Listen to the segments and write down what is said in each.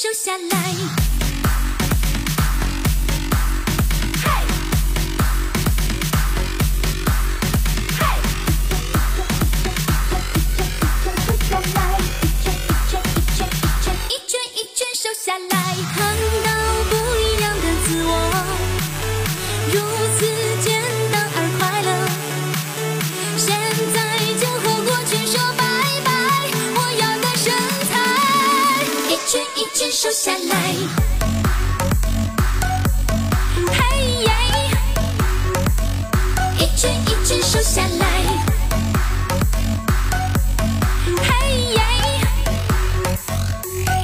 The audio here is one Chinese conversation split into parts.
收下来。瘦下来。嘿耶，一圈一圈收下来。嘿耶。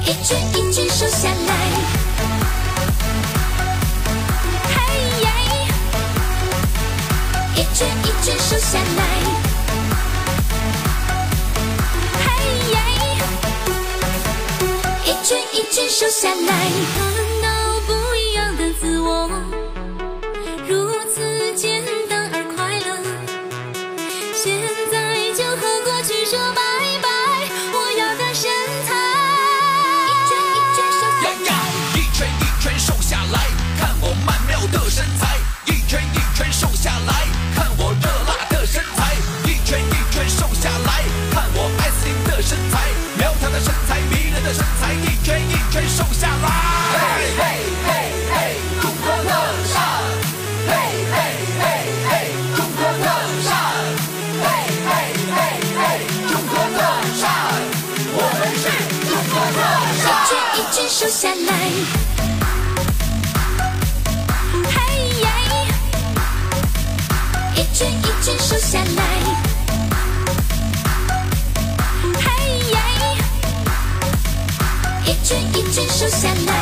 一圈一圈收下来，嘿耶！一圈一圈收下来，一圈一圈瘦下来，下来。嘿嘿嘿嘿，中国特产！嘿嘿嘿嘿，中国特产！嘿嘿嘿嘿，中国特产！我们是中国特产！一圈一圈收下来，嘿耶！一圈一圈收下一圈一圈收下来，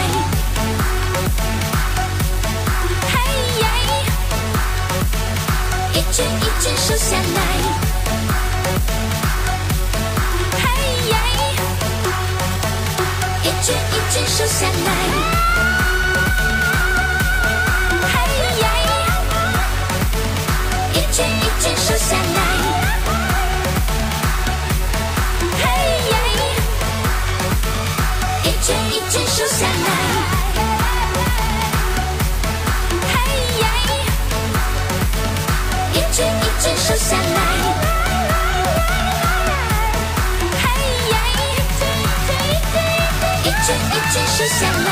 嘿耶！一圈一圈收下来，嘿耶！一圈一圈收下来，嘿耶！一圈一圈收下来，一圈一圈收下来，嘿耶！一圈一圈收下来。嘿耶，一圈一圈收下来。